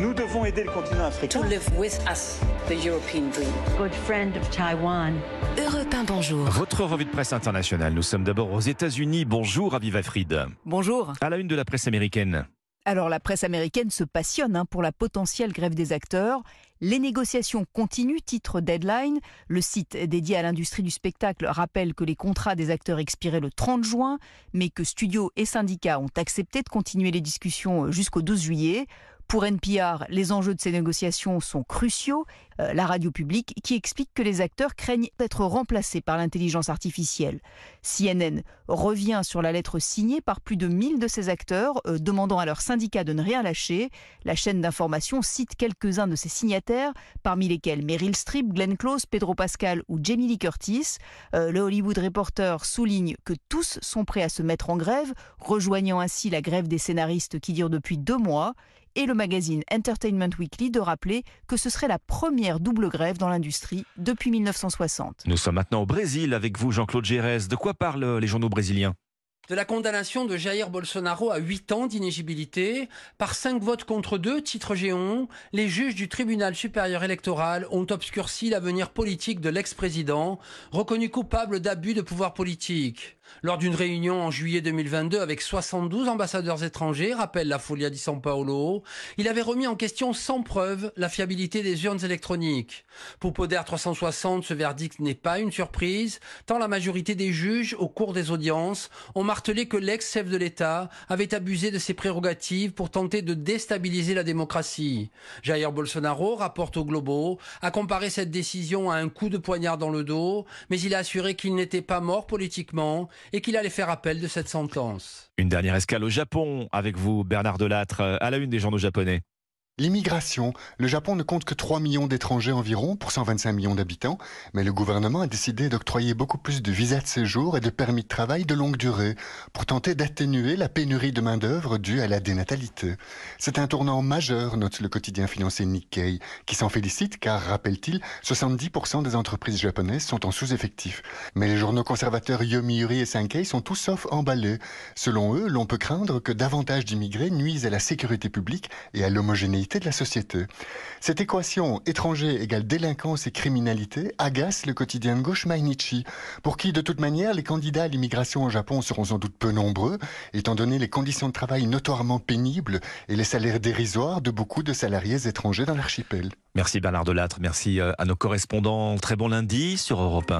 Nous devons aider le continent africain. To live with us the European dream. Good friend of Taiwan. Europe 1, bonjour. Votre revue de presse internationale. Nous sommes d'abord aux États-Unis. Bonjour, Aviva Fried. Bonjour. À la une de la presse américaine. Alors la presse américaine se passionne hein, pour la potentielle grève des acteurs. Les négociations continuent, titre Deadline. Le site dédié à l'industrie du spectacle rappelle que les contrats des acteurs expiraient le 30 juin, mais que studios et syndicats ont accepté de continuer les discussions jusqu'au 12 juillet. Pour NPR, les enjeux de ces négociations sont cruciaux. Euh, la radio publique qui explique que les acteurs craignent d'être remplacés par l'intelligence artificielle. CNN revient sur la lettre signée par plus de 1000 de ces acteurs, euh, demandant à leurs syndicats de ne rien lâcher. La chaîne d'information cite quelques-uns de ces signataires, parmi lesquels Meryl Streep, Glenn Close, Pedro Pascal ou Jamie Lee Curtis. Euh, le Hollywood Reporter souligne que tous sont prêts à se mettre en grève, rejoignant ainsi la grève des scénaristes qui dure depuis deux mois et le magazine Entertainment Weekly de rappeler que ce serait la première double grève dans l'industrie depuis 1960. Nous sommes maintenant au Brésil avec vous, Jean-Claude Gérès. De quoi parlent les journaux brésiliens? De la condamnation de Jair Bolsonaro à 8 ans d'inégibilité. Par 5 votes contre 2, titre Géon, les juges du tribunal supérieur électoral ont obscurci l'avenir politique de l'ex-président, reconnu coupable d'abus de pouvoir politique. Lors d'une réunion en juillet 2022 avec 72 ambassadeurs étrangers, rappelle la Folia di San Paolo, il avait remis en question sans preuve la fiabilité des urnes électroniques. Pour Poder 360, ce verdict n'est pas une surprise, tant la majorité des juges, au cours des audiences, ont martelé que l'ex-chef de l'État avait abusé de ses prérogatives pour tenter de déstabiliser la démocratie. Jair Bolsonaro, rapporte au Globo, a comparé cette décision à un coup de poignard dans le dos, mais il a assuré qu'il n'était pas mort politiquement et qu'il allait faire appel de cette sentence. Une dernière escale au Japon avec vous, Bernard Delattre, à la une des journaux japonais. L'immigration. Le Japon ne compte que 3 millions d'étrangers environ pour 125 millions d'habitants, mais le gouvernement a décidé d'octroyer beaucoup plus de visas de séjour et de permis de travail de longue durée pour tenter d'atténuer la pénurie de main-d'œuvre due à la dénatalité. C'est un tournant majeur, note le quotidien financier Nikkei, qui s'en félicite car, rappelle-t-il, 70% des entreprises japonaises sont en sous-effectif. Mais les journaux conservateurs Yomiuri et Sankei sont tous sauf emballés. Selon eux, l'on peut craindre que davantage d'immigrés nuisent à la sécurité publique et à l'homogénéité de la société. Cette équation étranger égale délinquance et criminalité agace le quotidien de gauche Mainichi, pour qui de toute manière les candidats à l'immigration au Japon seront sans doute peu nombreux, étant donné les conditions de travail notoirement pénibles et les salaires dérisoires de beaucoup de salariés étrangers dans l'archipel. Merci Bernard Delattre, merci euh, à nos correspondants. Très bon lundi sur Europe 1.